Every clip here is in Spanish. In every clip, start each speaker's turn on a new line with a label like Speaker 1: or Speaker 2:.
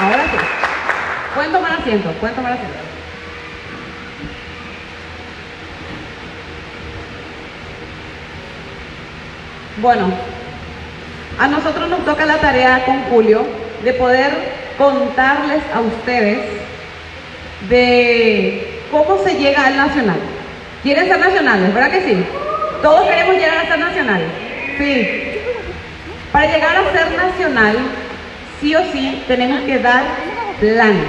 Speaker 1: Ahora sí. Pueden tomar asiento, pueden tomar asiento. Bueno, a nosotros nos toca la tarea con Julio de poder contarles a ustedes de cómo se llega al nacional. ¿Quieren ser nacionales? ¿Verdad que sí? Todos queremos llegar a ser nacionales. Sí. Para llegar a ser nacional, sí o sí tenemos que dar planes.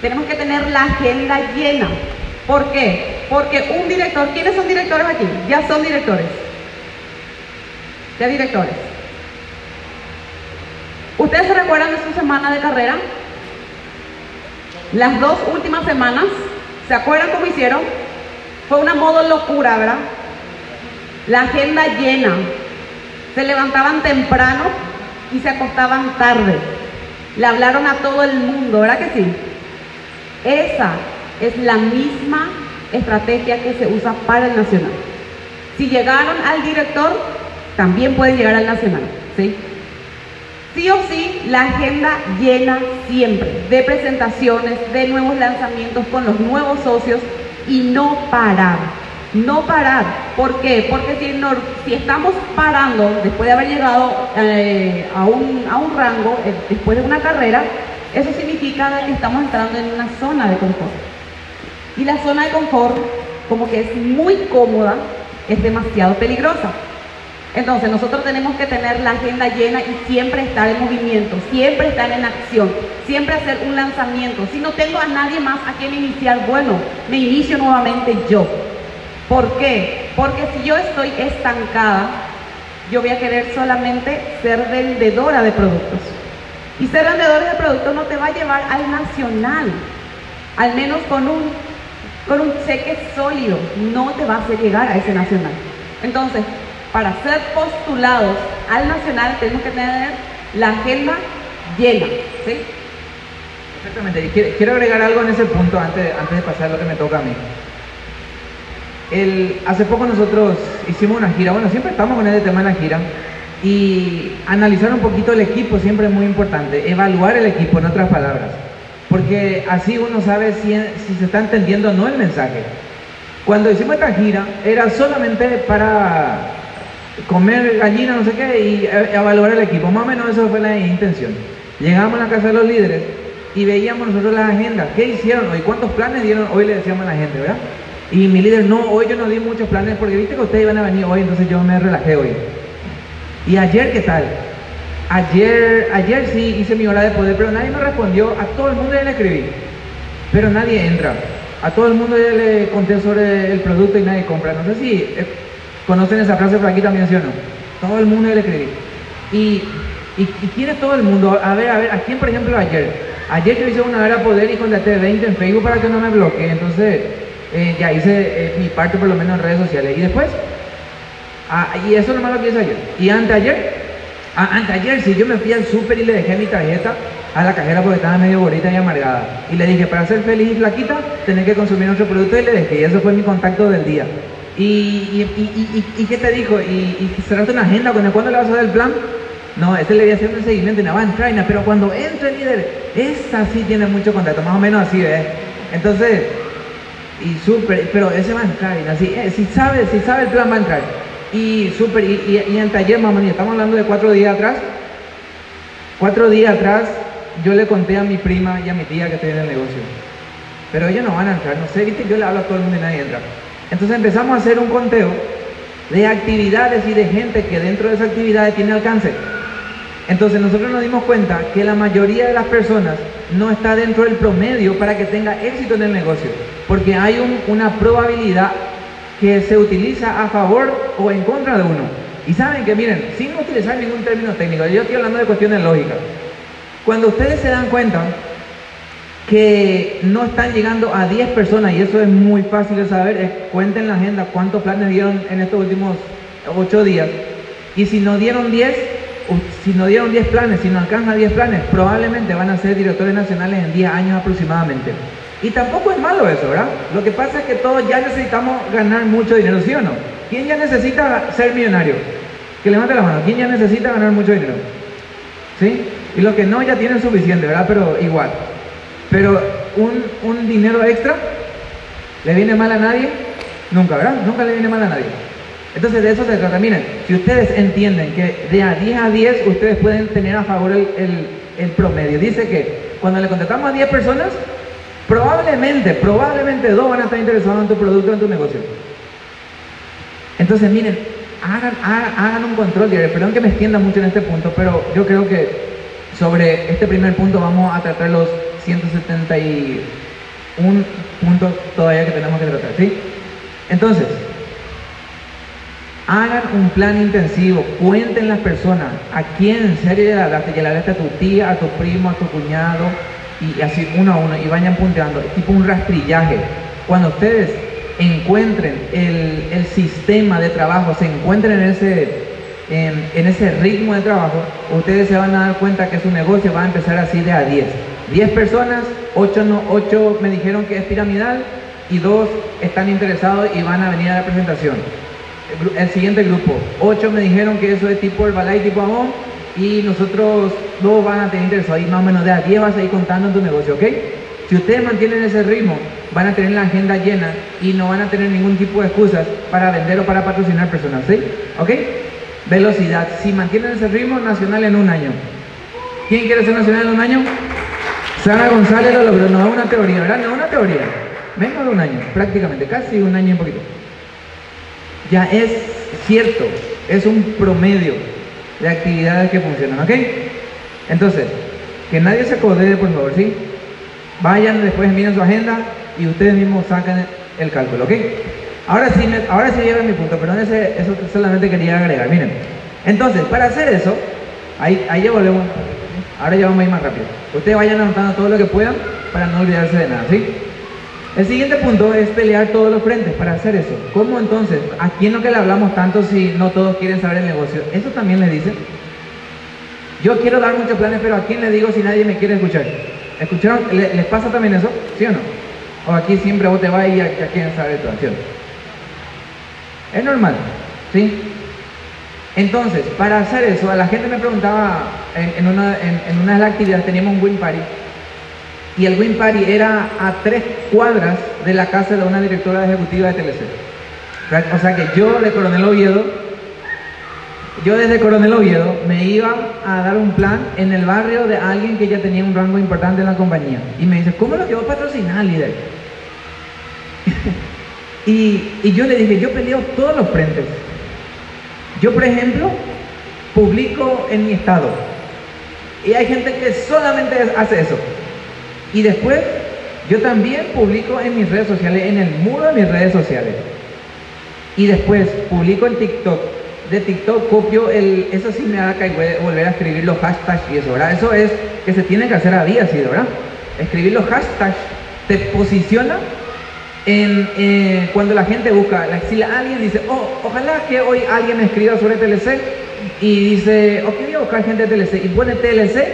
Speaker 1: Tenemos que tener la agenda llena. ¿Por qué? Porque un director, ¿quiénes son directores aquí? Ya son directores. Ya directores. ¿Ustedes se recuerdan de su semana de carrera? Las dos últimas semanas, ¿se acuerdan cómo hicieron? Fue una modo locura, ¿verdad? La agenda llena. Se levantaban temprano y se acostaban tarde. Le hablaron a todo el mundo, ¿verdad que sí? Esa es la misma estrategia que se usa para el nacional. Si llegaron al director, también pueden llegar al nacional, ¿sí? Sí o sí, la agenda llena siempre de presentaciones, de nuevos lanzamientos con los nuevos socios y no parar. No parar. ¿Por qué? Porque si, estamos parando después de haber llegado eh, a, un, a, un, rango, eh, después de una carrera, eso significa que estamos entrando en una zona de confort. Y la zona de confort, como que es muy cómoda, es demasiado peligrosa. Entonces nosotros tenemos que tener la agenda llena y siempre estar en movimiento, siempre estar en acción, siempre hacer un lanzamiento. Si no tengo a nadie más a quien iniciar, bueno, me inicio nuevamente yo. ¿Por qué? Porque si yo estoy estancada, yo voy a querer solamente ser vendedora de productos. Y ser vendedora de productos no te va a llevar al nacional, al menos con un, con un cheque sólido, no te va a hacer llegar a ese nacional. Entonces, para ser postulados al nacional tenemos que tener la agenda llena. ¿sí?
Speaker 2: Exactamente. Y quiero, agregar algo en ese punto antes, antes de pasar lo que me toca a mí. El, hace poco nosotros hicimos una gira, bueno, siempre estamos con ese tema en la gira, y analizar un poquito el equipo siempre es muy importante, evaluar el equipo en otras palabras, porque así uno sabe si se está entendiendo o no el mensaje. Cuando hicimos esta gira era solamente para comer gallina, no sé qué, y eh, evaluar el equipo. Más o menos eso fue la intención. Llegamos a la casa de los líderes y veíamos nosotros las agendas. ¿Qué hicieron hoy? ¿Cuántos planes dieron hoy? Le decíamos a la gente, ¿verdad? Y mi líder, no, hoy yo no di muchos planes porque viste que ustedes iban a venir hoy, entonces yo me relajé hoy. ¿Y ayer qué tal? Ayer, ayer sí hice mi hora de poder, pero nadie me respondió. A todo el mundo ya le escribí, pero nadie entra. A todo el mundo ya le conté sobre el producto y nadie compra. No sé si eh, ¿Conocen esa frase por aquí también, sí no? Todo el mundo le escribir. Y, y, quién es todo el mundo? A ver, a ver, ¿a quién, por ejemplo, ayer? Ayer yo hice una hora poder y contraté 20 en Facebook para que no me bloquee. Entonces, eh, ya hice eh, mi parte por lo menos en redes sociales. Y después, ah, y eso nomás lo que hice ayer. Y anteayer, ah, anteayer sí, yo me fui al súper y le dejé mi tarjeta a la cajera porque estaba medio bonita y amargada. Y le dije, para ser feliz y flaquita, tenés que consumir nuestro producto y le dejé. Y eso fue mi contacto del día. ¿Y, y, qué te dijo? ¿Y, cerraste una agenda? ¿Cuándo le vas a dar el plan? No, ese le voy a hacer seguimiento y no pero cuando entre el líder, esa sí tiene mucho contacto, más o menos así, ¿ves? Entonces, y súper, pero ese va a entrar, eh, si sabe, si sabe el plan va a entrar. Y súper, y, y, en taller, mamá, estamos hablando de cuatro días atrás, cuatro días atrás, yo le conté a mi prima y a mi tía que estoy en el negocio. Pero ellos no van a entrar, no sé, viste, yo le hablo a todo el mundo y nadie entra. Entonces empezamos a hacer un conteo de actividades y de gente que dentro de esas actividades tiene alcance. Entonces nosotros nos dimos cuenta que la mayoría de las personas no está dentro del promedio para que tenga éxito en el negocio, porque hay una probabilidad que se utiliza a favor o en contra de uno. Y saben que miren, sin utilizar ningún término técnico, yo estoy hablando de cuestiones lógicas. Cuando ustedes se dan cuenta que no están llegando a 10 personas y eso es muy fácil de saber. cuenten la agenda cuántos planes dieron en estos últimos 8 días. Y si no dieron 10, si no dieron 10 planes, si no alcanzan 10 planes, probablemente van a ser directores nacionales en 10 años aproximadamente. Y tampoco es malo eso, ¿verdad? Lo que pasa es que todos ya necesitamos ganar mucho dinero, ¿sí o no? ¿Quién ya necesita ser millonario? Que levante la mano. ¿Quién ya necesita ganar mucho dinero? ¿Sí? Y los que no ya tienen suficiente, ¿verdad? Pero igual. Pero un, un dinero extra, ¿le viene mal a nadie? Nunca, ¿verdad? Nunca le viene mal a nadie. Entonces de eso se trata. Miren, si ustedes entienden que de a 10 a 10 ustedes pueden tener a favor el, el, promedio. Dice que cuando le contratamos a 10 personas, probablemente, probablemente dos van a estar interesados en tu producto, en tu negocio. Entonces, miren, hagan, hagan, hagan un control diario. Perdón que me extienda mucho en este punto, pero yo creo que sobre este primer punto vamos a tratar los 171 puntos todavía que tenemos que tratar, ¿sí? Entonces, hagan un plan intensivo, cuenten las personas a quién en serio le hablaste, ya le hablaste a tu tía, a tu primo, a tu cuñado, y así uno a uno, y vayan punteando, tipo un rastrillaje. Cuando ustedes encuentren el, el sistema de trabajo, se encuentren en ese, en, ese ritmo de trabajo, ustedes se van a dar cuenta que su negocio va a empezar así de a 10. 10 personas, 8, no, 8 me dijeron que es piramidal y 2 están interesados y van a venir a la presentación. El, el siguiente grupo, 8 me dijeron que eso es tipo Herbalife, tipo Amon y nosotros dos van a tener interesados y más o menos de a 10 vas a ir contando en tu negocio, ¿ok? Si ustedes mantienen ese ritmo, van a tener la agenda llena y no van a tener ningún tipo de excusas para vender o para patrocinar personas, ¿sí? ¿Ok? Velocidad. Si mantienen ese ritmo, nacional en un año. ¿Quién quiere ser nacional en un año? Sara González lo logró. No es una teoría, ¿verdad? No es una teoría. Menos de un año, prácticamente, casi un año y un poquito. Ya es cierto, es un promedio de actividades que funcionan, ¿ok? Entonces, que nadie se codee, por favor, ¿sí? Vayan después, miren su agenda y ustedes mismos sacan el cálculo, ¿ok? Ahora sí, me, ahora sí llega mi punto, perdón, ese, eso solamente quería agregar. Miren, entonces, para hacer eso, ahí, ahí ya volvemos. Ahora ya vamos a ir más rápido. Ustedes vayan anotando todo lo que puedan para no olvidarse de nada, ¿sí? El siguiente punto es pelear todos los frentes para hacer eso. ¿Cómo entonces? ¿A quién no que le hablamos tanto si no todos quieren saber el negocio? Eso también le dicen. Yo quiero dar muchos planes, pero ¿a quién le digo si nadie me quiere escuchar? ¿Escucharon? ¿Les pasa también eso? ¿Sí o no? O aquí siempre vos te vas y a, quién sabe tu acción. Es normal, ¿sí? Entonces, para hacer eso, la gente me preguntaba en, una, de las actividades, teníamos un win party, y el win party era a tres cuadras de la casa de una directora ejecutiva de TLC. O sea que yo de Coronel Oviedo, yo desde Coronel Oviedo me iba a dar un plan en el barrio de alguien que ya tenía un rango importante en la compañía. Y me dice, ¿cómo lo que voy a patrocinar, líder? y, y yo le dije, yo peleo todos los frentes. Yo, por ejemplo, publico en mi estado. Y hay gente que solamente hace eso. Y después, yo también publico en mis redes sociales, en el muro de mis redes sociales. Y después, publico en TikTok. De TikTok copio el, eso sí me da que volver a escribir los hashtags y eso, ¿verdad? Eso es que se tiene que hacer a día, sí, ¿verdad? Escribir los hashtags te posiciona eh, cuando la gente busca, si alguien dice, oh, ojalá que hoy alguien me escriba sobre TLC y dice, ok, voy a buscar gente de TLC y pone TLC,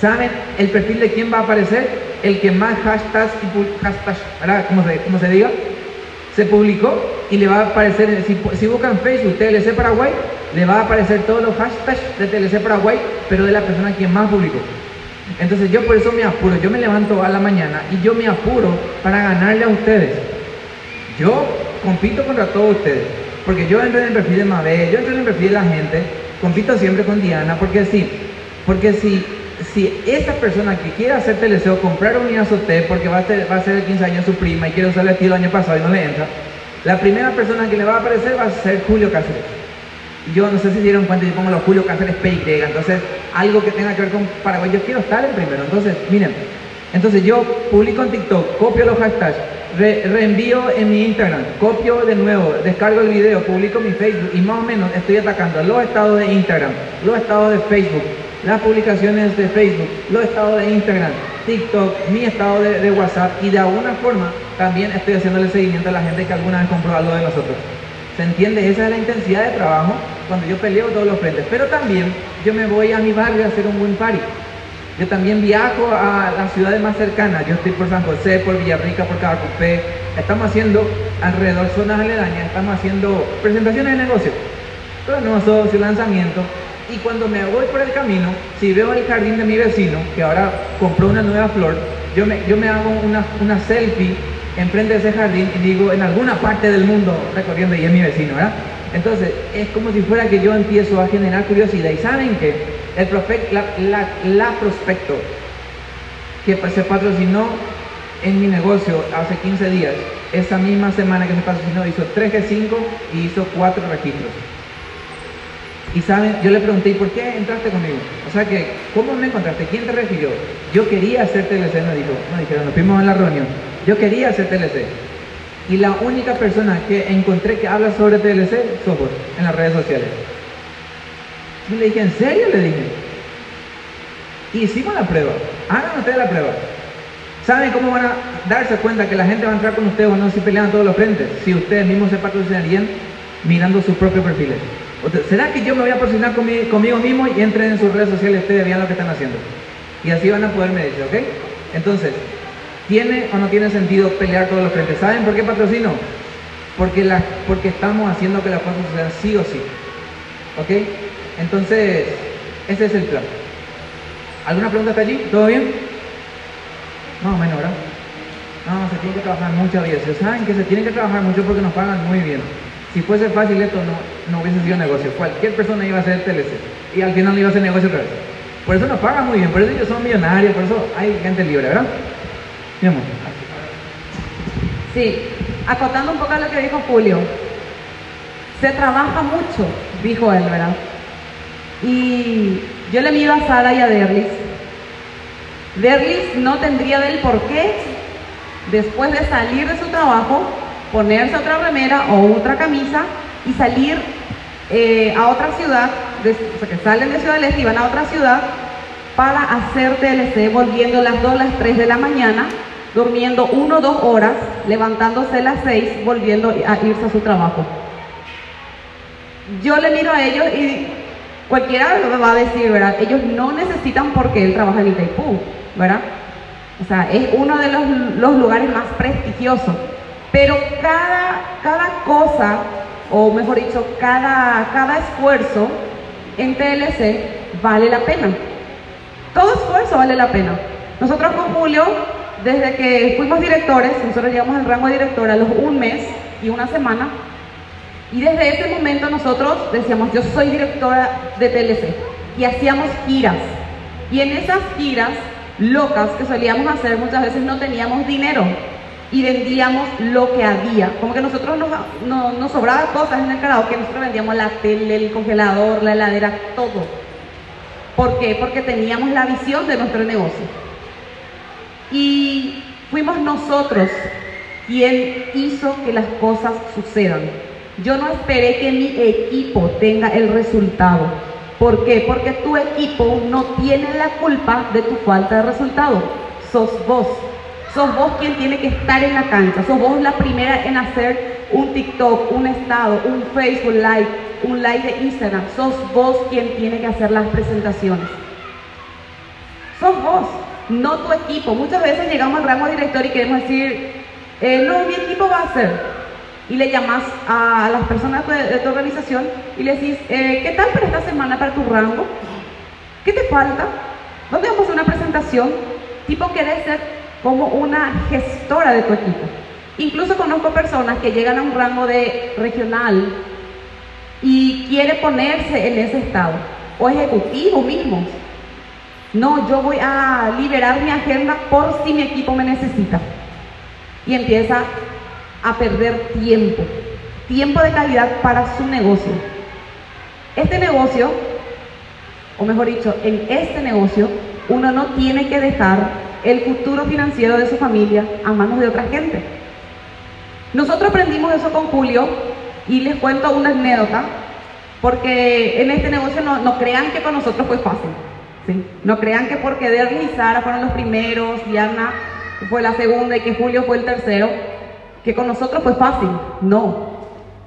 Speaker 2: ¿saben el perfil de quién va a aparecer? El que más hashtags, y hashtags ¿verdad? ¿Cómo se, diga? Se publicó y le va a aparecer, si, si buscan Facebook TLC Paraguay, le va a aparecer todos los hashtags de TLC Paraguay, pero de la persona quien más publicó. Entonces yo por eso me apuro, yo me levanto a la mañana y yo me apuro para ganarle a ustedes. Yo compito contra todos ustedes, porque yo entro en el perfil de Mabel, yo entro en el perfil de la gente, compito siempre con Diana, porque sí, porque si, si esa persona que quiere hacer teleseo, comprar un IASOT, porque va a, ser, va a ser el 15 años su prima y quiere usar el vestido el año pasado y no le entra, la primera persona que le va a aparecer va a ser Julio Cáceres. Yo no sé si dieron cuenta, yo pongo los Julio Cáceres PY, entonces algo que tenga que ver con Paraguay, yo quiero estar en primero, entonces miren, entonces yo publico en TikTok, copio los hashtags, re, reenvío en mi Instagram, copio de nuevo, descargo el video, publico mi Facebook y más o menos estoy atacando los estados de Instagram, los estados de Facebook, las publicaciones de Facebook, los estados de Instagram, TikTok, mi estado de, de WhatsApp y de alguna forma también estoy haciéndole seguimiento a la gente que alguna vez compró algo de nosotros. ¿Se entiende? Esa es la intensidad de trabajo cuando yo peleo todos los frentes. Pero también yo me voy a mi barrio a hacer un buen party. Yo también viajo a las ciudades más cercanas. Yo estoy por San José, por Villarrica, por Cabacupé. Estamos haciendo alrededor zonas aledañas, estamos haciendo presentaciones de negocio. Nuevos socios, lanzamientos. Y cuando me voy por el camino, si veo el jardín de mi vecino, que ahora compró una nueva flor, yo me, yo me hago una, una selfie enfrente de ese jardín y digo, en alguna parte del mundo recorriendo y es mi vecino, ¿verdad? Entonces, es como si fuera que yo empiezo a generar curiosidad. Y saben que el la, prospecto que se patrocinó en mi negocio hace 15 días, esa misma semana que se patrocinó, hizo 3 G5 y hizo 4 registros. Y saben, yo le pregunté, ¿y por qué entraste conmigo? O sea que, ¿cómo me encontraste? ¿Quién te refirió? Yo quería hacer TLC, me dijo, no dijeron, nos fuimos en la reunión. Yo quería hacer TLC. Y la única persona que encontré que habla sobre TLC sos vos, en las redes sociales. Y le dije, ¿en serio? Le dije. hicimos la prueba. Hagan ustedes la prueba. ¿Saben cómo van a darse cuenta que la gente va a entrar con ustedes o no si pelean todos los frentes? Si ustedes mismos se patrocinarían mirando sus propios perfiles. ¿Será que yo me voy a patrocinar conmigo mismo y entren en sus redes sociales ustedes vean lo que están haciendo? Y así van a poder medirse, ¿ok? Entonces, ¿tiene o no tiene sentido pelear todos los frentes? ¿Saben por qué patrocino? Porque, la, porque estamos haciendo que las cosas sucedan sí o sí. ¿Ok? Entonces, ese es el plan. ¿Alguna pregunta hasta allí? ¿Todo bien? Más o menos, ¿verdad? No, se tiene que trabajar muchas veces. Saben que se tiene que trabajar mucho porque nos pagan muy bien. Si fuese fácil esto no, no hubiese sido negocio. Cualquier persona iba a hacer TLC y al final iba a hacer negocio otra vez. Por eso nos pagan muy bien, por eso ellos son millonarios, por eso hay gente libre, ¿verdad?
Speaker 1: Sí, acotando un poco a lo que dijo Julio. Se trabaja mucho, dijo él, ¿verdad? Y yo le miro a Sara y a Derlis. Derlis no tendría del por qué, después de salir de su trabajo, ponerse otra remera o otra camisa y salir eh, a otra ciudad, o sea, que salen de Ciudad del Este y van a otra ciudad para hacer TLC, volviendo las 2, las 3 de la mañana, durmiendo 1 o 2 horas, levantándose a las 6, volviendo a irse a su trabajo. Yo le miro a ellos y cualquiera me va a decir, ¿verdad? Ellos no necesitan porque él trabaja en Itaipú, ¿verdad? O sea, es uno de los, los lugares más prestigiosos. Pero cada, cada cosa, o mejor dicho, cada, cada esfuerzo en TLC vale la pena. Todo esfuerzo vale la pena. Nosotros con Julio, desde que fuimos directores, nosotros llegamos al rango de director a los un mes y una semana, y desde ese momento nosotros decíamos, yo soy directora de TLC, y hacíamos giras. Y en esas giras locas que solíamos hacer, muchas veces no teníamos dinero y vendíamos lo que había. Como que nosotros nos, no, nos sobraba cosas en el karaoke, nosotros vendíamos la tele, el congelador, la heladera, todo. ¿Por qué? Porque teníamos la visión de nuestro negocio. Y fuimos nosotros quien hizo que las cosas sucedan. Yo no esperé que mi equipo tenga el resultado. ¿Por qué? Porque tu equipo no tiene la culpa de tu falta de resultado. Sos vos. Sos vos quien tiene que estar en la cancha. Sos vos la primera en hacer un TikTok, un estado, un Facebook Live, un live de Instagram. Sos vos quien tiene que hacer las presentaciones. Sos vos, no tu equipo. Muchas veces llegamos al rango director y queremos decir, eh, no, mi equipo va a hacer. Y le llamas a las personas de, tu organización y le decís, eh, ¿qué tal para esta semana para tu rango? ¿Qué te falta? ¿Dónde vamos a hacer una presentación? Tipo, querés ser como una gestora de tu equipo. Incluso conozco personas que llegan a un rango de regional y quiere ponerse en ese estado, o ejecutivo mismo. No, yo voy a liberar mi agenda por si mi equipo me necesita. Y empieza a perder tiempo, tiempo de calidad para su negocio. Este negocio, o mejor dicho, en este negocio, uno no tiene que dejar el futuro financiero de su familia a manos de otra gente. Nosotros aprendimos eso con Julio y les cuento una anécdota, porque en este negocio no, crean que con nosotros fue fácil. No crean que porque Derly y Sara fueron los primeros, Diana fue la segunda y que Julio fue el tercero, que con nosotros fue fácil. No.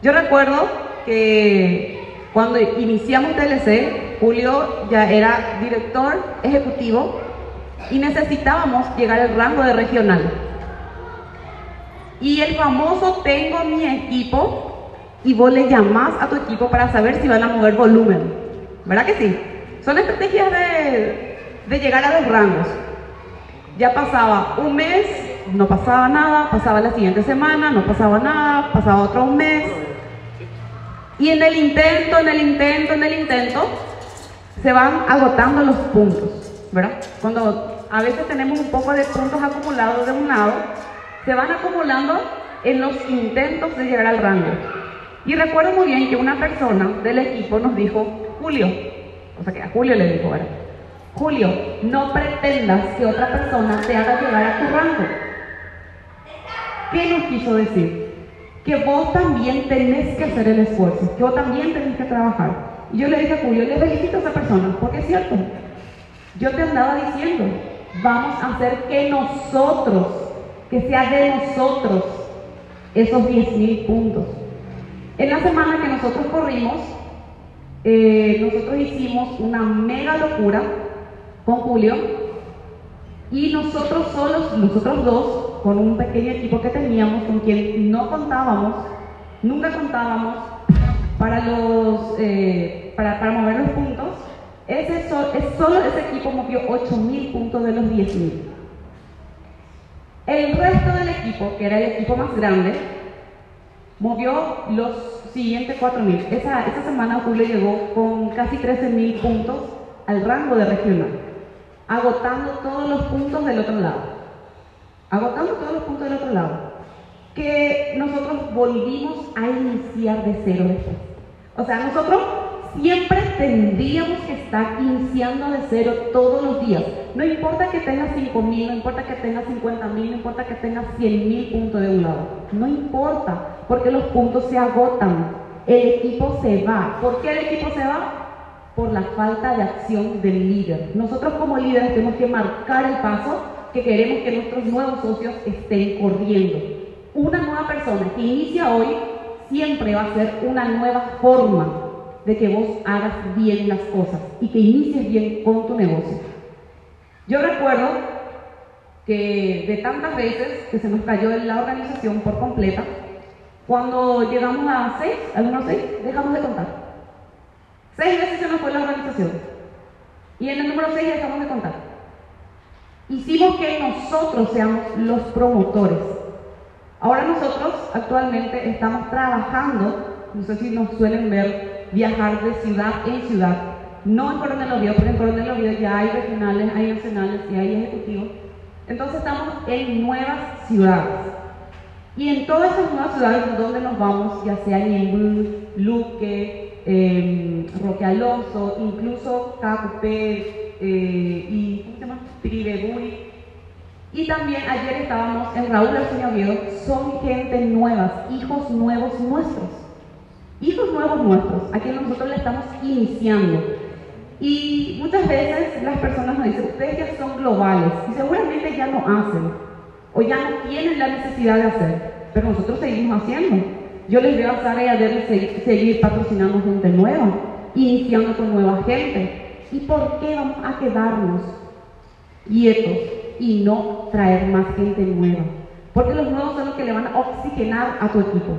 Speaker 1: Yo recuerdo que cuando iniciamos TLC, Julio ya era director ejecutivo y necesitábamos llegar al rango de regional. Y el famoso tengo mi equipo y vos le llamás a tu equipo para saber si van a mover volumen. ¿Verdad que sí? Son estrategias de, de llegar a los rangos. Ya pasaba un mes, no pasaba nada, pasaba la siguiente semana, no pasaba nada, pasaba otro mes. Y en el intento, en el intento, en el intento, se van agotando los puntos, ¿verdad? Cuando a veces tenemos un poco de puntos acumulados de un lado, se van acumulando en los intentos de llegar al rango. Y recuerdo muy bien que una persona del equipo nos dijo, Julio, o sea que a Julio le dijo. Julio, no pretendas que otra persona te haga llegar a tu rango. ¿Qué nos quiso decir? Que vos también tenés que hacer el esfuerzo, que vos también tenés que trabajar. Y yo le dije a Julio, le felicito a esa persona, porque es cierto. Yo te andaba diciendo, vamos a hacer que nosotros, que sea de nosotros, esos 10.000 puntos. En la semana que nosotros corrimos, eh, nosotros hicimos una mega locura con Julio y nosotros solos, nosotros dos, con un pequeño equipo que teníamos, con quien no contábamos, nunca contábamos para, los, eh, para, para, mover los puntos, ese es solo ese equipo movió 8.000 puntos de los 10.000. El resto del equipo, que era el equipo más grande, movió los siguientes 4.000. Esa, esa semana Julio llegó con casi 13.000 puntos al rango de regional agotando todos los puntos del otro lado. Agotando todos los puntos del otro lado. Que nosotros volvimos a iniciar de cero después. O sea, nosotros siempre tendríamos que estar iniciando de cero todos los días. No importa que tengas 5.000, no importa que tengas 50.000, no importa que tengas 100.000 puntos de un lado. No importa, porque los puntos se agotan. El equipo se va. ¿Por qué el equipo se va? por la falta de acción del líder. Nosotros como líderes tenemos que marcar el paso que queremos que nuestros nuevos socios estén corriendo. Una nueva persona que inicia hoy siempre va a ser una nueva forma de que vos hagas bien las cosas y que inicies bien con tu negocio. Yo recuerdo que de tantas veces que se nos cayó la organización por completa, cuando llegamos a seis, al número seis, dejamos de contar. Seis veces se nos fue la organización. Y en el número seis dejamos de contar. Hicimos que nosotros seamos los promotores. Ahora nosotros actualmente estamos trabajando, no sé si nos suelen ver viajar de ciudad en ciudad, no en Coronel Oviedo, porque en Coronel Oviedo ya hay regionales, hay nacionales y hay ejecutivos. Entonces estamos en nuevas ciudades. Y en todas esas nuevas ciudades donde nos vamos, ya sea en Luque, eh, Roque Alonso, incluso Cacupé eh, y ¿cómo se llama? Y también ayer estábamos en Raúl Arsenio Oviedo, son gente nuevas, hijos nuevos nuestros. Hijos nuevos nuestros, a quienes nosotros le estamos iniciando. Y muchas veces las personas nos dicen, ustedes ya son globales y seguramente ya no hacen o ya no tienen la necesidad de hacer, pero nosotros seguimos haciendo. Yo les veo a Sara y a seguir, seguir patrocinando gente nueva, iniciando con nueva gente. ¿Y por qué vamos a quedarnos quietos y no traer más gente nueva? Porque los nuevos son los que le van a oxigenar a tu equipo.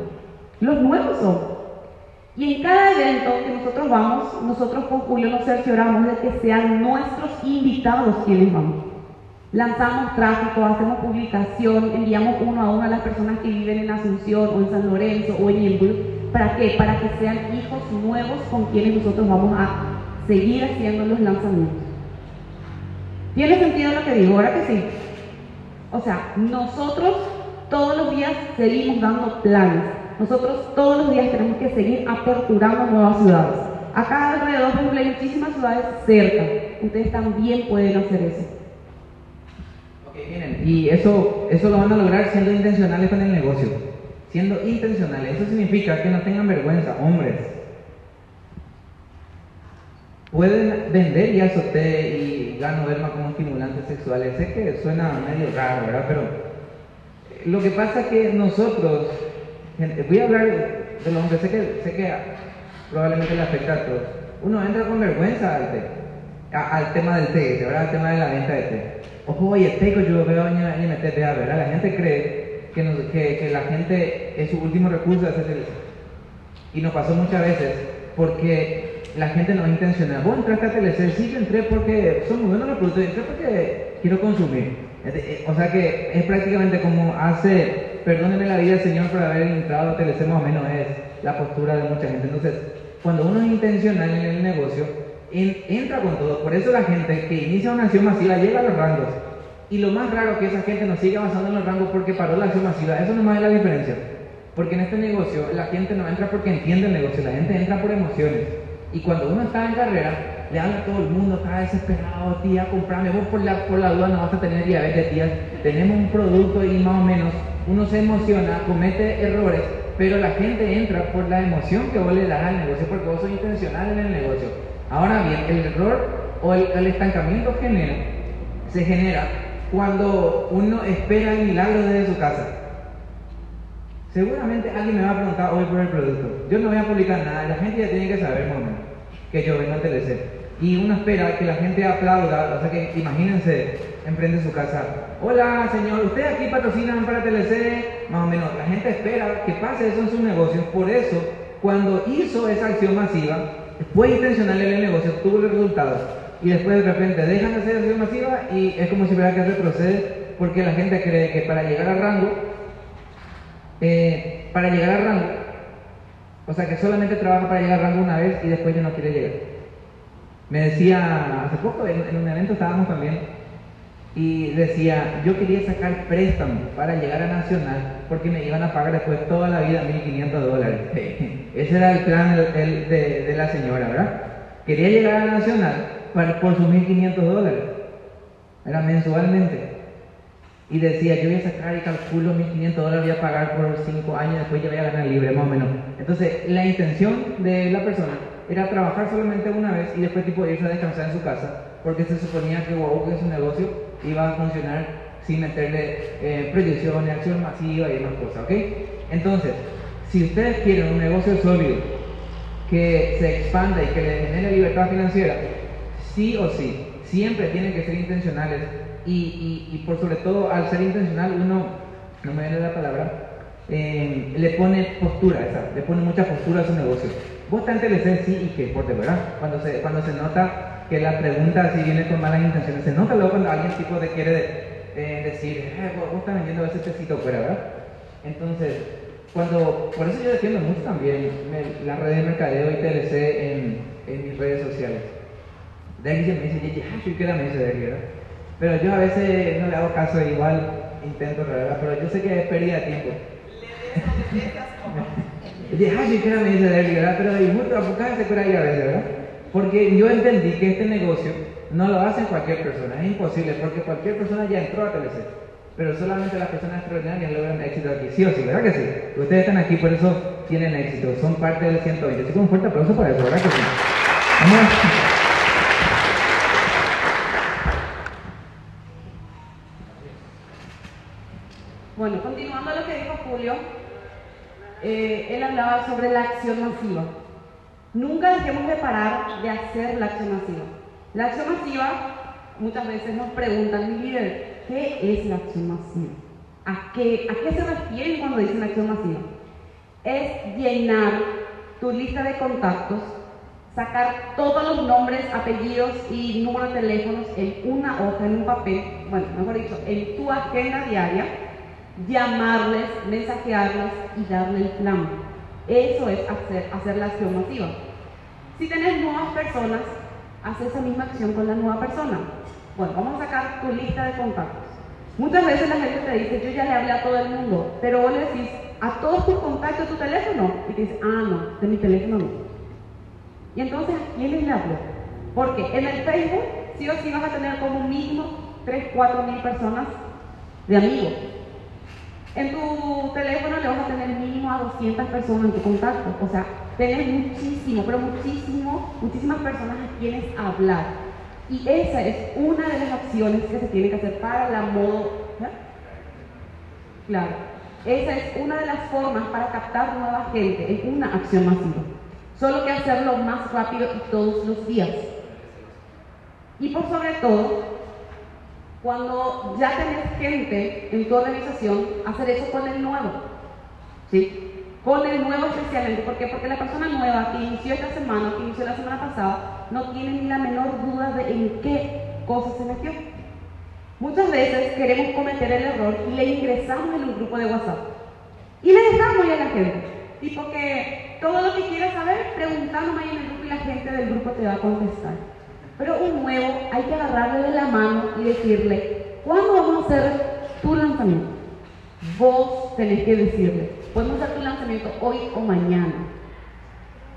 Speaker 1: Los nuevos son. Y en cada evento que nosotros vamos, nosotros con Julio nos cercioramos de que sean nuestros invitados quienes vamos. Lanzamos tráfico, hacemos publicación, enviamos uno a uno a las personas que viven en Asunción o en San Lorenzo o en Yembú. ¿Para qué? Para que sean hijos nuevos con quienes nosotros vamos a seguir haciendo los lanzamientos. ¿Tiene sentido lo que digo? ¿Ahora que sí? O sea, nosotros todos los días seguimos dando planes. Nosotros todos los días tenemos que seguir aperturando nuevas ciudades. Acá alrededor, por hay muchísimas ciudades cerca. Ustedes también pueden hacer eso
Speaker 2: y eso, eso lo van a lograr siendo intencionales con el negocio. Siendo intencionales. Eso significa que no tengan vergüenza, hombres. Pueden vender y azote y ganoderma como estimulantes sexuales. Sé que suena medio raro, ¿verdad? Pero eh, lo que pasa es que nosotros, voy a hablar de los hombres, sé que, sé que probablemente le afecta a todos. Uno entra con vergüenza al al tema del té, ¿verdad? Al tema de la venta de té. Ojo, oye, té que yo veo en MTT, ¿verdad? La gente cree que, que, que, la gente es su último recurso hacer TLC. Y nos pasó muchas veces porque la gente no es intencional. Vos entraste a TLC, sí, yo entré porque son muy buenos los productos, entré porque quiero consumir. Eh, o sea que es prácticamente como hace, perdóneme la vida, Señor, por haber entrado a TLC, más menos es la postura de mucha gente. Entonces, cuando uno es intencional en el negocio, entra con todo. Por eso la gente que inicia una acción masiva llega a los rangos. Y lo más raro que esa gente no siga avanzando en los rangos porque paró la acción masiva. Eso no más es la diferencia. Porque en este negocio la gente no entra porque entiende el negocio, la gente entra por emociones. Y cuando uno está en carrera, le habla a todo el mundo, está desesperado, tía, comprame, vos por la, por la duda no vas a tener diabetes, tía, tenemos un producto y más o menos uno se emociona, comete errores, pero la gente entra por la emoción que vos le das al negocio, porque vos sos intencional en el negocio. Ahora bien, el error o el, estancamiento genera, se genera cuando uno espera el milagro desde su casa. Seguramente alguien me va a preguntar hoy por el producto. Yo no voy a publicar nada, la gente ya tiene que saber, momento, que yo vengo a TLC. Y uno espera que la gente aplauda, o sea que imagínense, emprende su casa. Hola señor, ¿usted aquí patrocinan para TLC? Más o menos, la gente espera que pase eso en sus negocios. Por eso, cuando hizo esa acción masiva, fue intencional en el negocio, tuvo los resultados. Y después de repente dejan de hacer acción masiva y es como si hubiera que retroceder porque la gente cree que para llegar al rango, eh, para llegar al rango, o sea que solamente trabaja para llegar al rango una vez y después ya no quiere llegar. Me decía, hace poco en, un evento estábamos también y decía, yo quería sacar préstamo para llegar a Nacional porque me iban a pagar después toda la vida 1.500 dólares. Ese era el plan de, de, la señora, ¿verdad? Quería llegar a Nacional por sus 1.500 dólares. Era mensualmente. Y decía, yo voy a sacar y calculo 1.500 dólares, voy a pagar por 5 años, después ya voy a ganar libre, más o menos. Entonces, la intención de la persona era trabajar solamente una vez y después tipo irse a descansar en su casa, porque se suponía que wow, que su negocio iba a funcionar sin meterle eh, proyecciones, acción masiva y demás cosas, ¿ok? Entonces, si ustedes quieren un negocio sólido, que se expanda y que le genere libertad financiera, sí o sí, siempre tienen que ser intencionales y, por sobre todo al ser intencional uno, no me viene la palabra, eh, le pone postura, esa, le pone mucha postura a su negocio. Vos tan TLC sí y que por de verdad, cuando se, cuando se nota que la pregunta si viene con malas intenciones, se nota luego cuando alguien tipo de quiere eh, decir, eh, vos, estás vendiendo ese tecito fuera, ¿verdad? Entonces, cuando, por eso yo defiendo mucho también la red de mercadeo y TLC en, en mis redes sociales. De ahí me dice, ah, yo quiero me dice de ¿verdad? Pero yo a veces no le hago caso, igual intento, ¿verdad? Pero yo sé que es pérdida de tiempo. Dije, ah, sí, que me dice de ¿verdad? Pero hay mucho se por ahí a veces, ¿verdad? Porque yo entendí que este negocio no lo hace cualquier persona, es imposible, porque cualquier persona ya entró a TLC. Pero solamente las personas extraordinarias logran éxito aquí, sí o sí, ¿verdad que sí? Ustedes están aquí, por eso tienen éxito, son parte del 120. Así que un fuerte aplauso para eso, ¿verdad que sí? Vamos.
Speaker 1: Bueno, continuando lo que dijo Julio, eh, él hablaba sobre la acción masiva. Nunca dejemos de parar de hacer la acción masiva. La acción masiva, muchas veces nos preguntan, mi líder, ¿qué es la acción masiva? ¿A qué, ¿A qué se refiere cuando dicen acción masiva? Es llenar tu lista de contactos, sacar todos los nombres, apellidos y números de teléfonos en una hoja, en un papel, bueno, mejor dicho, en tu agenda diaria llamarles, mensajearles y darle el plan. Eso es hacer, hacer la acción masiva. Si tenés nuevas personas, haz esa misma acción con la nueva persona. Bueno, vamos a sacar tu lista de contactos. Muchas veces la gente te dice, yo ya le hablé a todo el mundo, pero vos le decís, a todos tus contactos tu teléfono. Y te dice, ah, no, de mi teléfono no. Y entonces, ¿a quién le hablo? Porque en el Facebook, sí o sí vas a tener como mínimo 3, 4 mil personas de amigos. En tu teléfono le vas a tener mínimo a 200 personas en tu contacto. O sea, tenés muchísimo, pero muchísimo, muchísimas personas a quienes hablar. Y esa es una de las acciones que se tiene que hacer para la modo. Claro. Esa es una de las formas para captar nueva gente. Es una acción masiva. Solo que hacerlo más rápido y todos los días. Y por sobre todo, cuando ya tenés gente en tu organización, hacer eso con el nuevo. ¿Sí? Con el nuevo especialmente. ¿Por qué? Porque la persona nueva que inició esta semana, que inició la semana pasada, no tiene ni la menor duda de en qué cosa se metió. Muchas veces queremos cometer el error y le ingresamos en un grupo de WhatsApp. Y le dejamos ahí a la gente. Tipo que todo lo que quieras saber, preguntándome ahí en el grupo y la gente del grupo te va a contestar. Pero un nuevo hay que agarrarle de la mano y decirle, ¿cuándo vamos a hacer tu lanzamiento? Vos tenés que decirle, podemos hacer tu lanzamiento hoy o mañana.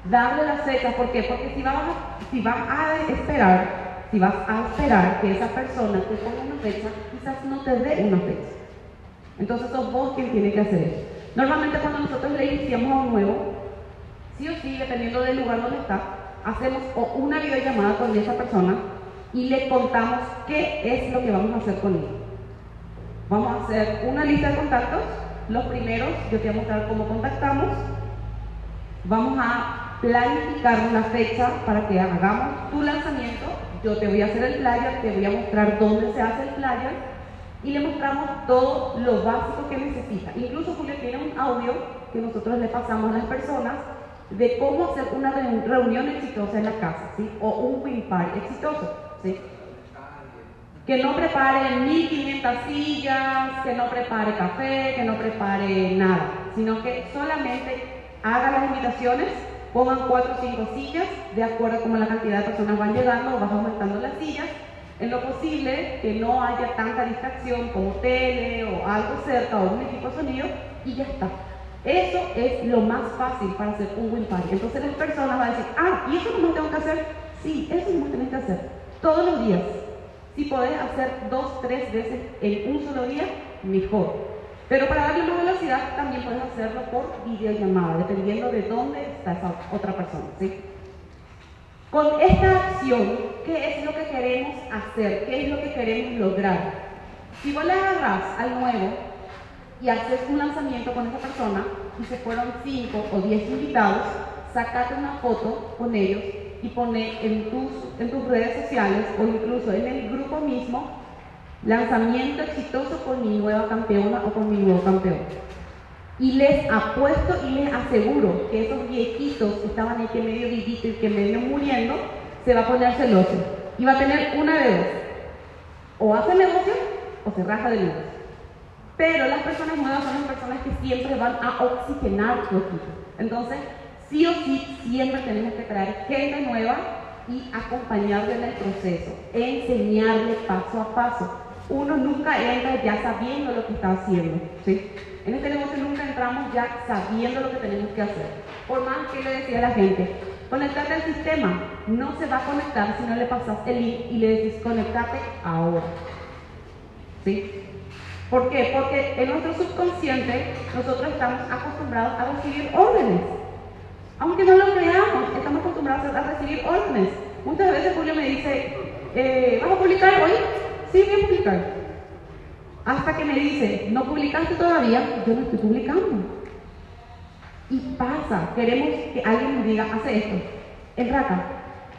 Speaker 1: Darle las fechas, ¿por qué? Porque si vas, a, si a esperar si vas a esperar que esa persona te ponga una fecha, quizás no te dé una fecha. Entonces sos vos quien tiene que hacer eso. Normalmente cuando nosotros le iniciamos a un nuevo, sí o sí, dependiendo del lugar donde está, hacemos una videollamada con esa persona y le contamos qué es lo que vamos a hacer con él. Vamos a hacer una lista de contactos. Los primeros, yo te voy a mostrar cómo contactamos. Vamos a planificar una fecha para que hagamos tu lanzamiento yo te voy a hacer el flyer, te voy a mostrar dónde se hace el flyer y le mostramos todo lo básico que necesita. Incluso Julio tiene un audio que nosotros le pasamos a las personas de cómo hacer una reunión exitosa en la casa, ¿sí? O un win exitoso, ¿sí? Que no prepare 1500 sillas, que no prepare café, que no prepare nada, sino que solamente haga las invitaciones Pongan cuatro o cinco sillas, de acuerdo a cómo la cantidad de personas van llegando, vas aumentando las sillas. En lo posible, que no haya tanta distracción como tele o algo cerca o un equipo de sonido, y ya está. Eso es lo más fácil para hacer un win party. Entonces las personas van a decir, ah, ¿y eso no tengo que hacer? Sí, eso no tenés que hacer. Todos los días. Si podés hacer dos, tres veces en un solo día, mejor. Pero para darle más velocidad también puedes hacerlo por videollamada, dependiendo de dónde está esa otra persona. ¿sí? Con esta acción, ¿qué es lo que queremos hacer? ¿Qué es lo que queremos lograr? Si vos le agarras al nuevo y haces un lanzamiento con esa persona y se fueron 5 o 10 invitados, sacate una foto con ellos y pone en tus, redes sociales o incluso en el grupo mismo Lanzamiento exitoso con mi nueva campeona o con mi nuevo campeón. Y les apuesto y les aseguro que esos viejitos que estaban ahí que medio vivitos y que medio muriendo, se va a poner celoso. Y va a tener una de dos. O hace negocio o se raja de negocio. Pero las personas nuevas son las personas que siempre van a oxigenar su equipo. Entonces, sí o sí, siempre tenemos que traer gente nueva y acompañarle en el proceso, enseñarle paso a paso uno nunca entra ya sabiendo lo que está haciendo. ¿sí? En este negocio nunca entramos ya sabiendo lo que tenemos que hacer. Por más que le decía a la gente, conectate al sistema, no se va a conectar si no le pasas el link y le decís conectate ahora. ¿Sí? ¿Por qué? Porque en nuestro subconsciente nosotros estamos acostumbrados a recibir órdenes. Aunque no lo creamos, estamos acostumbrados a recibir órdenes. Muchas veces Julio me dice, eh, ¿vamos a publicar hoy? sí voy a publicar. Hasta que me dice, no publicaste todavía, yo no estoy publicando. Y pasa, queremos que alguien nos diga, hace esto, el raca,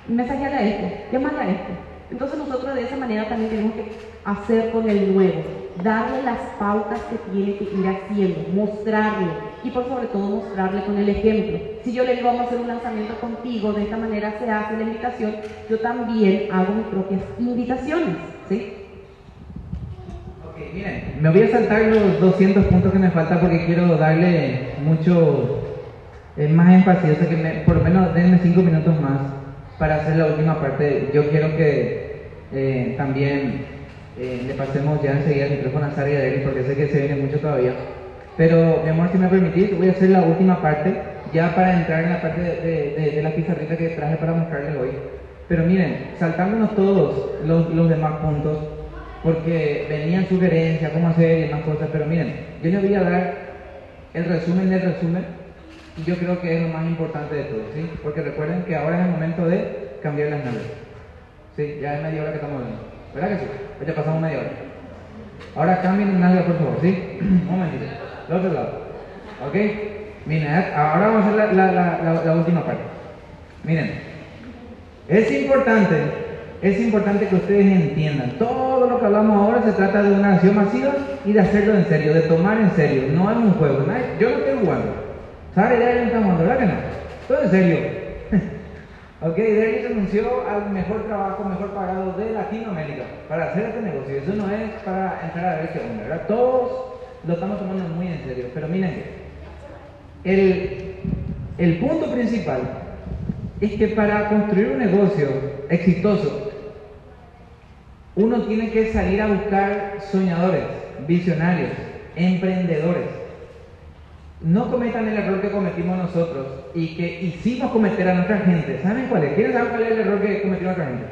Speaker 1: mensajeale a esto, llámale a esto. Entonces nosotros de esa manera también tenemos que hacer con el nuevo, darle las pautas que tiene que ir haciendo, mostrarle y por sobre todo mostrarle con el ejemplo. Si yo le digo vamos a hacer un lanzamiento contigo, de esta manera se hace la invitación, yo también hago mis propias invitaciones, ¿sí?
Speaker 2: miren, me voy a saltar los 200 puntos que me faltan porque quiero darle mucho eh, más énfasis, que por lo menos denme 5 minutos más para hacer la última parte. Yo quiero que eh, también eh, le pasemos ya enseguida el micrófono a Sara y a Derek porque sé que se viene mucho todavía. Pero, mi amor, si me permitís, voy a hacer la última parte ya para entrar en la parte de, de, la pizarrita que traje para mostrarles hoy. Pero miren, saltándonos todos los, los demás puntos, porque venían sugerencias, cómo hacer y más cosas, pero miren, yo les voy a dar el resumen del resumen y yo creo que es lo más importante de todo, ¿sí? Porque recuerden que ahora es el momento de cambiar las naves. Sí, ya es media hora que estamos viendo. ¿Verdad que sí? Ya pasamos media hora. Ahora cambien el nalga, por favor, ¿sí? Un momentito. Del otro lado. ¿Ok? Miren, ahora vamos a hacer la, la, la, última parte. Miren, es importante es importante que ustedes entiendan, todo lo que hablamos ahora se trata de una acción masiva y de hacerlo en serio, de tomar en serio, no es un juego. yo no estoy jugando. ¿Sabes? Ya no estamos jugando, ¿verdad que no? Todo en serio. Ok, Derek anunció al mejor trabajo, mejor pagado de Latinoamérica para hacer este negocio. Eso no es para entrar a ver qué onda, ¿verdad? Todos lo estamos tomando muy en serio. Pero miren, el, el punto principal es que para construir un negocio exitoso, uno tiene que salir a buscar soñadores, visionarios, emprendedores. No cometan el error que cometimos nosotros y que hicimos cometer a nuestra gente. ¿Saben cuál es? ¿Quieren saber cuál es el error que cometió nuestra gente?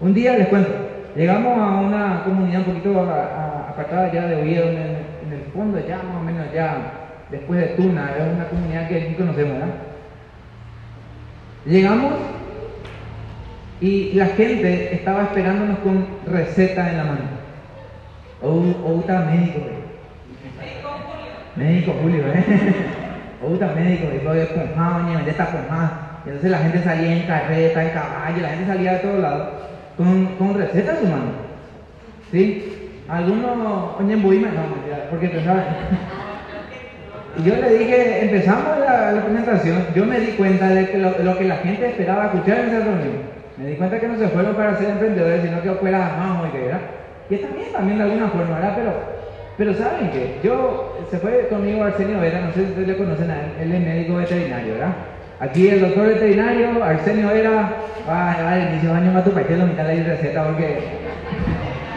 Speaker 2: Un día les cuento, llegamos a una comunidad un poquito apartada ya de Oviedo, en el, fondo ya más o menos ya después de Tuna, es una comunidad que aquí conocemos, ¿verdad? Llegamos y la gente estaba esperándonos con receta en la mano. O, está médico, Médico Julio, ¿eh? Está médico, y todo esponjado, ya está esponjado. Entonces la gente salía en carreta, en caballo, la gente salía de todos lados con, con receta en su mano. ¿Sí? Algunos, oye, no, porque pensaban. Y yo le dije, empezamos la, presentación, yo me di cuenta de que lo, lo que la gente esperaba escuchar en esa reunión. Me di cuenta que no se fueron para ser emprendedores, sino que fuera más y que era. Y está bien también de alguna forma, ¿verdad? Pero, pero ¿saben qué? Yo, se fue conmigo Arsenio Vera, no sé si ustedes le conocen a él, él es médico veterinario, ¿verdad? Aquí el doctor veterinario, Arsenio Vera, va a llevar el inicio de año a tu la mitad de la receta, porque.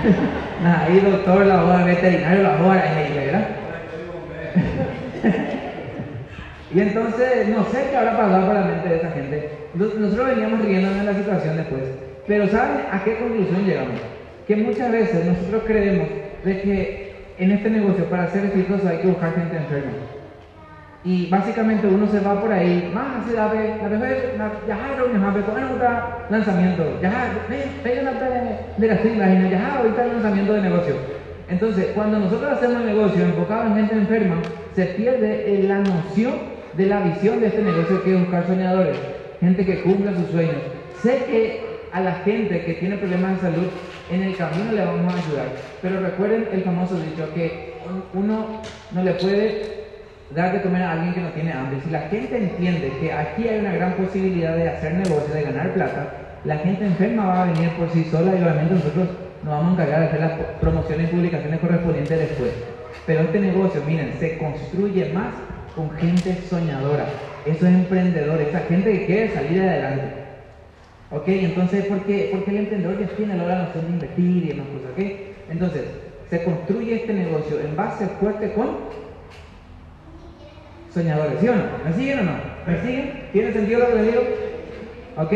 Speaker 2: Nada, ahí doctor, la hoja veterinario, la hoja de ¿verdad? Y entonces, no sé qué habrá pasado por la mente de esa gente. Nosotros veníamos riéndonos de la situación después. Pero ¿saben a qué conclusión llegamos? Que muchas veces nosotros creemos de que en este negocio, para ser exitoso, hay que buscar gente enferma. Y básicamente uno se va por ahí, más se da la vez, ya reuniones, ahorita lanzamiento, ya hay una de la sigla, ya ahorita el lanzamiento de negocio. Entonces, cuando nosotros hacemos negocio enfocado en gente enferma, se pierde la noción de la visión de este negocio que es buscar soñadores, gente que cumpla sus sueños. Sé que a la gente que tiene problemas de salud en el camino le vamos a ayudar, pero recuerden el famoso dicho que uno no le puede dar de comer a alguien que no tiene hambre. Si la gente entiende que aquí hay una gran posibilidad de hacer negocio, de ganar plata, la gente enferma va a venir por sí sola y obviamente nosotros nos vamos a encargar de hacer las promociones y publicaciones correspondientes después. Pero este negocio, miren, se construye más con gente soñadora, esos emprendedores, esa gente que quiere salir adelante. ¿Ok? Entonces, ¿por qué? Porque el emprendedor ya tiene la noción de invertir y demás cosas. ¿Ok? Entonces, se construye este negocio en base fuerte con soñadores, ¿sí o no? ¿Me siguen o no? ¿Me siguen? ¿Tiene sentido lo que les digo? ¿Ok?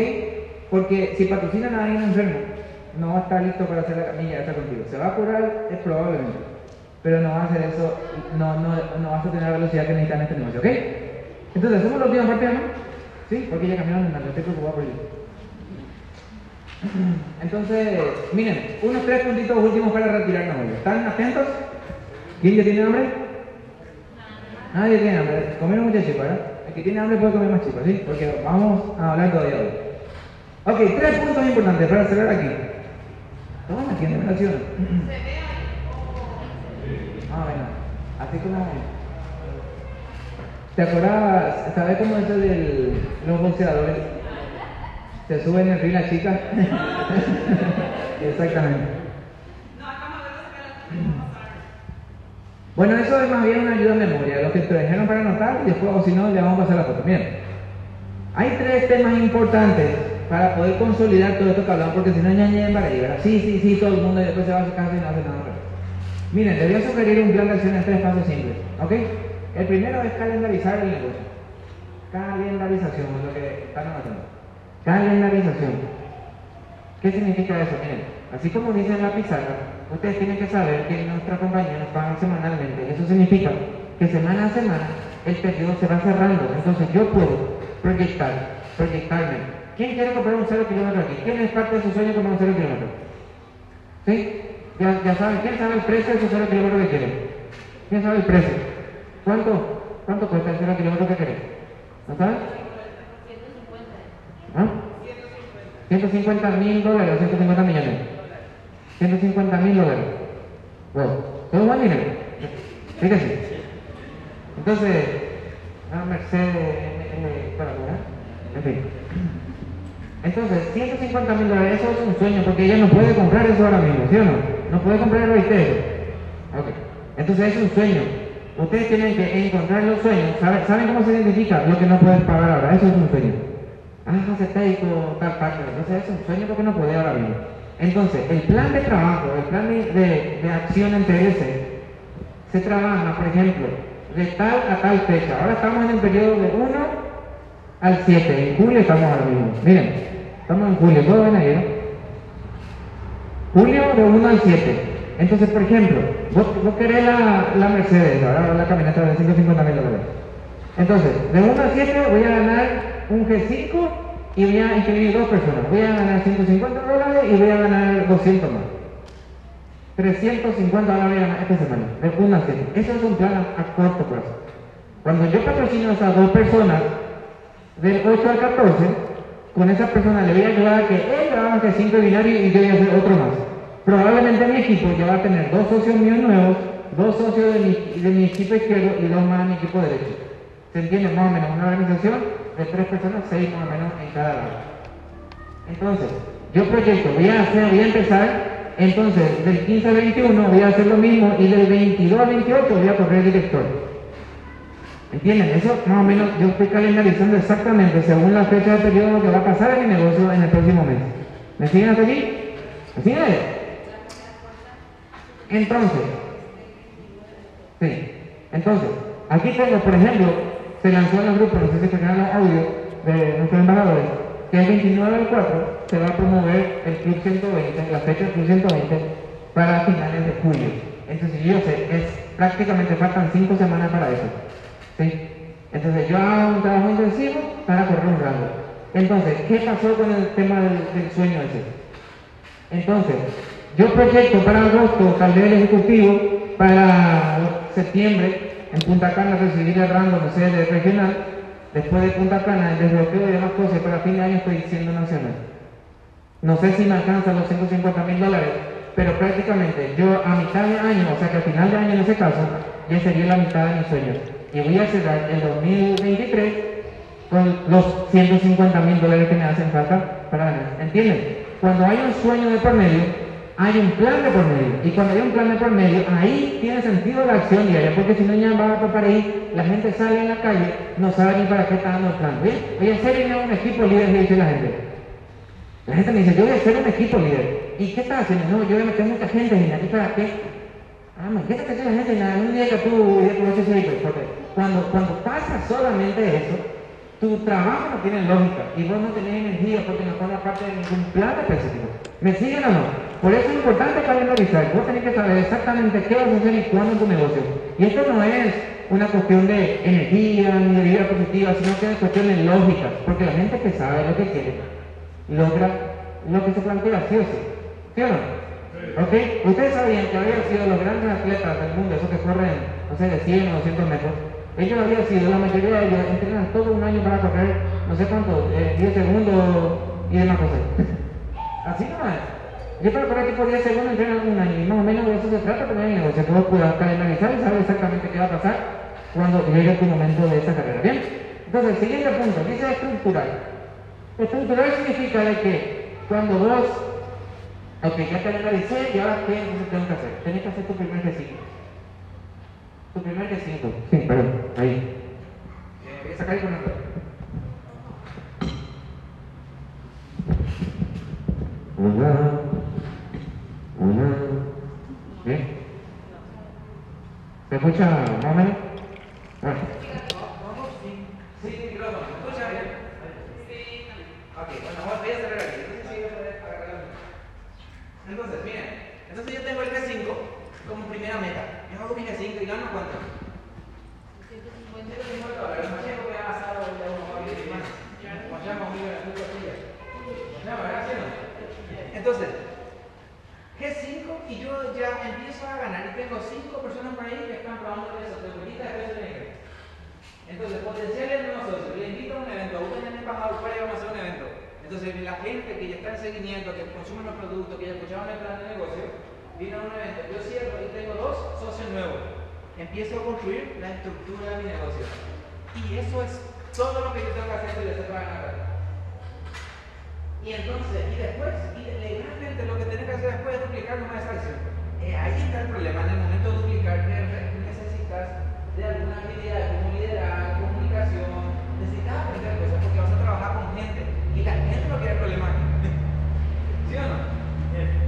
Speaker 2: Porque si patrocinan a alguien enfermo, no va a estar listo para hacer la camilla esta contigo. Se va a curar, es probablemente pero no va a hacer eso, no, no, no vas a tener la velocidad que necesitan en este negocio, ¿ok? Entonces, ¿hacemos la última parte, no? ¿Sí? Porque ya cambiaron, no estoy preocupado por ello. Entonces, miren, unos tres puntitos últimos para retirarnos. ¿Están atentos? ¿Quién ya tiene hambre? Nadie tiene hambre. Comieron mucha chipa, ¿verdad? El que tiene hambre puede comer más chipa, ¿sí? Porque vamos a hablar todavía hoy. Ok, tres puntos importantes para cerrar aquí. Toma, ¿quién me relaciona? Ah, bueno, así como. ¿Te acuerdas? ¿Sabes cómo es de los boxeadores? Se suben en fila chica. Exactamente. Bueno, eso es más bien una ayuda en memoria. Los que te dejaron para anotar y después, o si no, le vamos a pasar la foto. Miren, hay tres temas importantes para poder consolidar todo esto que hablamos, porque si no, ñañe para ahí, ¿verdad? Sí, sí, sí, todo el mundo y después se va a su casa y no hace nada. Miren, les voy a sugerir un plan de acción en tres pasos simples. ¿Ok? El primero es calendarizar el negocio. Calendarización es lo que están haciendo. Calendarización. ¿Qué significa eso? Miren, así como dice en la pizarra, ustedes tienen que saber que nuestra compañía nos paga semanalmente. Eso significa que semana a semana el periodo se va cerrando. Entonces yo puedo proyectar, proyectarme. ¿Quién quiere comprar un cero kilómetro aquí? ¿Quién es parte de su sueño comprar un cero kilómetro? ¿Sí? Ya, ya saben, ¿quién sabe el precio de ese cero kilómetro que quiere? ¿Quién sabe el precio? ¿Cuánto? ¿Cuánto cuesta el cero kilómetro que quiere? ¿No sabes? ¿Ah?
Speaker 3: 150 mil dólares o 150 millones. 150 mil dólares. Wow. Todo buen dinero. Fíjese. Entonces, ah, Mercedes, para en fin. Entonces, 150 mil dólares, eso es un sueño, porque ella no puede comprar eso ahora mismo, ¿sí o no? No puede comprar el eso. Ok. Entonces es un sueño. Ustedes tienen que encontrar los sueños. ¿Saben, cómo se identifica lo que no pueden pagar ahora? Eso es un sueño. Ah, técnico, tal parte. Entonces es un sueño porque no puede ahora mismo. Entonces, el plan de trabajo, el plan de, de, acción en TS, se trabaja, por ejemplo, de tal a tal fecha. Ahora estamos en el periodo de 1 al 7. En julio estamos ahora mismo. Miren, estamos en julio. ¿Todo ven ahí? Julio de 1 al 7. Entonces, por ejemplo, vos, querés la, la Mercedes, ahora la camioneta de 150 mil dólares. Entonces, de 1 a 7 voy a ganar un G5 y voy a inscribir dos personas. Voy a ganar 150 dólares y voy a ganar 200 más. 350 dólares a esta semana, de 1 a 7. Eso es un plan a, corto plazo. Cuando yo patrocino a esas dos personas, del 8 al 14, con esa persona le voy a ayudar a que él haga un G5 binario y yo voy a hacer otro más. Probablemente mi equipo ya va a tener dos socios míos nuevos, dos socios de mi, de mi equipo izquierdo y dos más de mi equipo derecho. ¿Se entiende? Más o menos una organización de tres personas, seis más o menos en cada lado. Entonces, yo proyecto, voy a hacer, voy a empezar, entonces del 15 al 21 voy a hacer lo mismo y del 22 al 28 voy a correr director. ¿Entienden? Eso más o menos yo estoy calendarizando exactamente según la fecha de periodo que va a pasar en mi negocio en el próximo mes. ¿Me siguen hasta aquí? ¿Me siguen? Entonces, sí, entonces, aquí tengo, por ejemplo, se lanzó en el grupo, no sé si se los audio de nuestros embajadores, que el 29 del 4 se va a promover el Club 120, la fecha del Club 120, para finales de julio. Entonces, yo sé, es prácticamente faltan 5 semanas para eso. ¿sí? Entonces, yo hago un trabajo intensivo para correr un rango. Entonces, ¿qué pasó con el tema del, del sueño ese? Entonces, yo proyecto para agosto tal vez el ejecutivo para septiembre en Punta Cana recibir el rango de sede regional. Después de Punta Cana, el desbloqueo y demás cosas, para fin de año estoy siendo nacional. No sé si me alcanzan los 150 mil dólares, pero prácticamente yo a mitad de año, o sea que al final de año en ese caso, ya sería la mitad de mis sueños. Y voy a cerrar el 2023 con los 150 mil dólares que me hacen falta para ganar. ¿Entienden? Cuando hay un sueño de por medio, hay un plan de por medio. Y cuando hay un plan de por medio, ahí tiene sentido la acción diaria, porque si no ya va a para ahí, la gente sale en la calle, no sabe ni para qué está dando el plan. Voy a ser un equipo líder, dice la gente. La gente me dice, yo voy a ser un equipo líder. ¿Y qué estás haciendo? No, yo voy a meter mucha gente en ¿y para qué? Ah, ¿qué te la gente? Nada, un día que tú conoces ese porque cuando, cuando pasa solamente eso, tu trabajo no tiene lógica y vos no tenés energía porque no forma parte de ningún plan específico. ¿Me siguen o no? Por eso es importante calendarizar. Vos tenés que saber exactamente qué vas a hacer y cuándo en tu negocio. Y esto no es una cuestión de energía ni de vida positiva, sino que es cuestión de lógica. Porque la gente que sabe lo que quiere logra lo que se plantea, sí o sí. ¿Sí o no? ¿Ok? Ustedes sabían que habían sido los grandes atletas del mundo, esos que corren, no sé, de 100 o 200 metros. Ellos habían sido, la mayoría de ellos entrenan todo un año para correr, no sé cuánto, 10 eh, segundos y demás cosas. Así no es. Yo para correr tipo 10 segundos entreno un año y más o menos de eso se trata tener el negocio, que puedas calendarizar y saber exactamente qué va a pasar cuando llegue tu momento de esta carrera. Bien, entonces, siguiente punto, dice estructural. Estructural significa de que cuando vos, ok, ya calendaricé y ahora qué entonces tengo que hacer. Tenés que hacer tu primer G5. Tu primer G5. Sí, perdón, ahí. Eh, voy a sacar el conector. Hola. Una. ¿Bien? ¿Se escucha más o menos? Bueno. Sí, sí, micrófono. ¿Se escucha bien? Sí. Ok, bueno, voy a cerrar aquí. Entonces, sí, voy a agarrar Entonces, miren. Entonces yo tengo el G5 como primera meta. Yo hago mi G5 y gano cuánto? 150 dólares. Imagínate que ha pasado de uno a mi hermano. Imagínate conmigo en la culpa tuya. Entonces, G5 y yo ya empiezo a ganar y tengo 5 personas por ahí que están probando eso, de bonita de peso negro. Entonces, potenciales nuevos socios, le invito a un evento, ustedes han embajado, ¿cuál vamos a hacer un evento? Entonces,
Speaker 2: la gente que ya está en seguimiento, que consume los productos, que ya escucharon el plan de negocio, viene a un evento, yo cierro y tengo dos socios nuevos. Empiezo a construir la estructura de mi negocio. Y eso es todo lo que yo tengo que hacer si deseo ganar. Y entonces, y después, y legalmente lo que tienes que hacer después es duplicar una esa acción. Eh, ahí está el problema. En el momento de duplicar, necesitas de alguna habilidad, como liderar, comunicación, necesitas aprender cosas porque vas a trabajar con gente y la gente no quiere problemas. ¿Sí o no?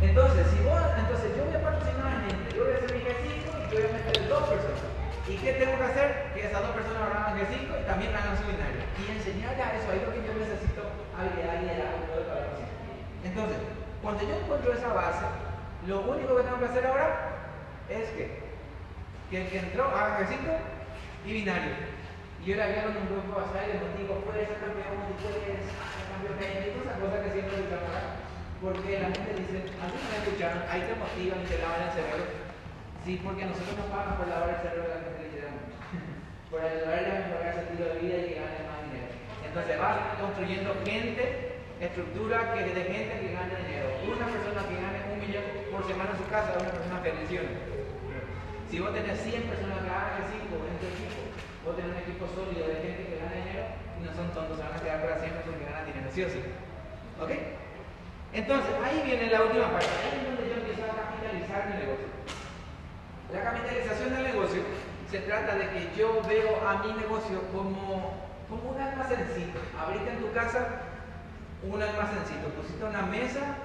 Speaker 2: Entonces, si vos, entonces yo voy a patrocinar a gente, yo voy a hacer mi G5 y yo voy a meter dos personas. ¿Y qué tengo que hacer? Que esas dos personas hagan G5 y también hagan su binario. Y enseñarle a eso, ahí lo que yo necesito habilidad, liderazgo, todo para Entonces, cuando yo encuentro esa base, lo único que tengo que hacer ahora es que, que el que entró haga G5 y binario. Y yo le había en un grupo allá y les digo, puedes ser campeón, puedes ser campeón, todas esas cosas que siempre acá. Porque la gente dice, a mí me escucharon, ahí te motivan y te lavan el cerebro. Sí, porque nosotros nos pagan por lavar el cerebro de la gente literalmente. por ayudarle a mejorar el sentido de vida y que gane más dinero. Entonces vas construyendo gente, estructura que de gente que gane dinero. Una persona que gane un millón por semana en su casa es una persona que funciona. Si vos tenés 100 personas que hagan 5 en tu equipo, vos tenés un equipo sólido de gente que gana dinero y no son tontos, se van a quedar para siempre porque ganan dinero, sí o sí. ¿Ok? Entonces, ahí viene la última parte. Ahí es donde yo empiezo a capitalizar mi negocio. La capitalización del negocio se trata de que yo veo a mi negocio como, como un almacencito. Abriste en tu casa un almacencito. Pusiste una mesa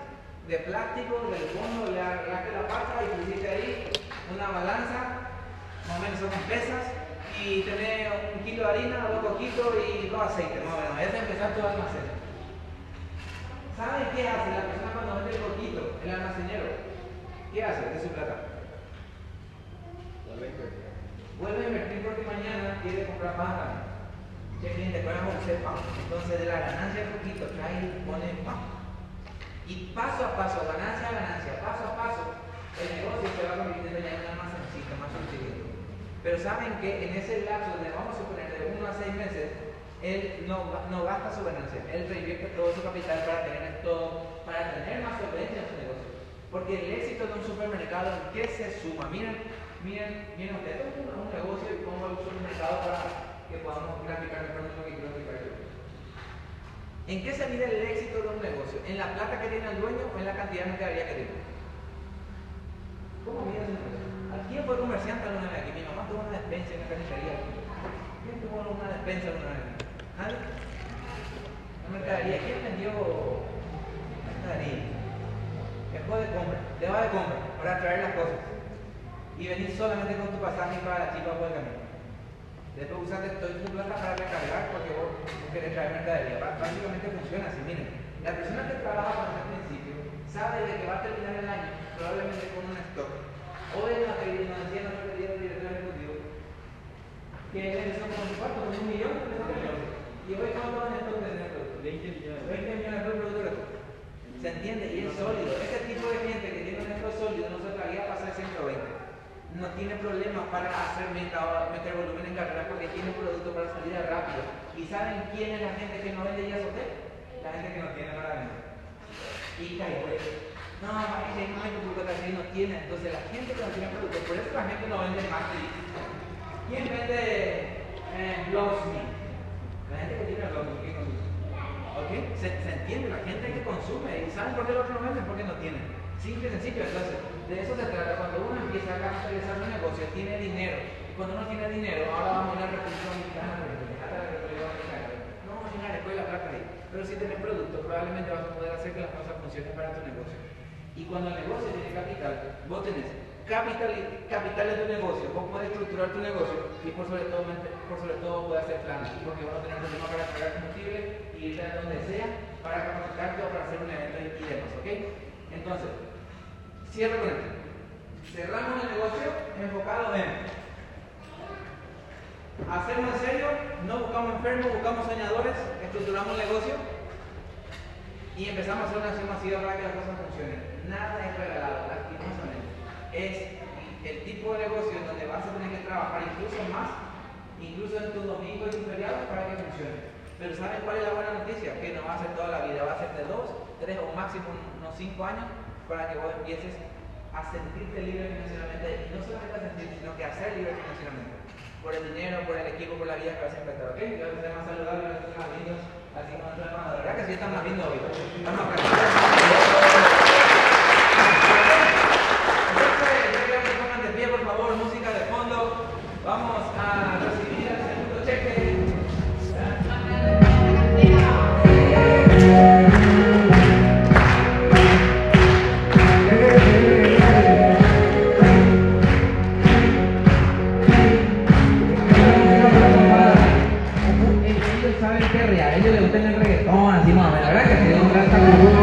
Speaker 2: de plástico, del fondo, le agarraste la pata y pusiste ahí una balanza, más o menos son pesas, y tenés un kilo de harina, dos coquitos y dos aceites, más o menos. Ese es empezar tu almacén. ¿Saben qué hace la persona cuando vende el poquito, el almacenero? ¿Qué hace de su plata? Vuelve a invertir porque mañana quiere comprar más grande. ¿Qué cliente? Ponemos usted pan. Entonces de la ganancia de poquito trae y pone pan. Y paso a paso, ganancia a ganancia, paso a paso, el negocio se va convirtiendo ya en un almacencito más subsidiado. Pero saben que en ese lapso de, vamos a suponer, de uno a seis meses, él no, no gasta su ganancia, él reinvierte todo su capital para tener todo, para tener más solvencia en su negocio. Porque el éxito de un supermercado, ¿en qué se suma? Miren, miren, miren ustedes, es un, negocio y pongo el supermercado para que podamos graficar mejor lo que quiero graficar yo. ¿En qué se mide el éxito de un negocio? ¿En la plata que tiene el dueño o en la cantidad de mercadería que tiene? ¿Cómo mide un negocio? ¿Quién fue comerciante alguna vez aquí? Mi mamá tuvo una despensa en la carnicería. ¿Quién tuvo una despensa alguna vez? ¿Nadie? La mercadería. ¿Quién vendió mercadería? Después de compra, te de compra para traer las cosas. Y venir solamente con tu pasaje para la chica por el camino. Después usaste toda tu plata para recargar porque vos querés traer mercadería. Básicamente funciona así, miren. La persona que trabaja con el principio sabe de que va a terminar el año probablemente con un stock. Hoy que nos decía nuestro director ejecutivo que empezó con un cuarto, con un millón, y hoy cuánto van estos de netos? 20 millones. 20 millones de productos. ¿Se entiende? Y es sólido. Este tipo de gente que tiene un neto sólido no se atrevía a pasar 120. No tiene problemas para hacer meta, meter volumen en carrera porque tiene un producto para salida rápido. ¿Y saben quién es la gente que no vende ya hotel? La gente que no tiene para vender. Y cae, no, hay no hay producto que no tiene. Entonces la gente que no tiene producto, por eso la gente no vende más. ¿Quién vende eh, Blogsme? La gente que tiene los que consume. ¿Ok? ¿Se, ¿Se, entiende? La gente que consume. ¿Y saben por qué los otros no venden? Porque no tienen. Simple y sencillo. Entonces, de eso se trata. Cuando uno empieza a capitalizar un negocio, tiene dinero. Y cuando uno tiene dinero, ahora vamos a la República Dominicana, No vamos a ir a la escuela plata ahí. Pero si tienes producto, probablemente vas a poder hacer que las cosas funcionen para tu negocio. Y cuando el negocio tiene capital, vos tenés capital, capital de negocio, vos puedes estructurar tu negocio y por sobre todo, por sobre todo puedes hacer planes, porque vas a tener problema para pagar combustible y irte a donde sea para capacitarte o para hacer un evento y demás, ¿ok? Entonces, cierro con esto. Cerramos el negocio enfocado en hacerlo en serio, no buscamos enfermos, buscamos soñadores, estructuramos el negocio y empezamos a hacer una acción masiva para que las cosas funcionen. Nada es regalado, es el tipo de negocio en donde vas a tener que trabajar incluso más, incluso en tus domingos y tus feriados para que funcione.
Speaker 4: Pero ¿saben cuál es la buena noticia? Que no va a ser toda la vida, va a ser de dos, tres o máximo unos cinco años para que vos empieces a sentirte libre financieramente y no solamente a sentir, sino que a ser libre financieramente. Por el dinero, por el equipo, por la vida que vas a enfrentar. ¿Ok? Les más saludable a nuestros amigos, así como nuestros hermanos. La verdad que sí están más lindos hoy. A
Speaker 2: ellos les gusta el reggaetón, así más o menos, ¿verdad? Que tiene un gran sacudo,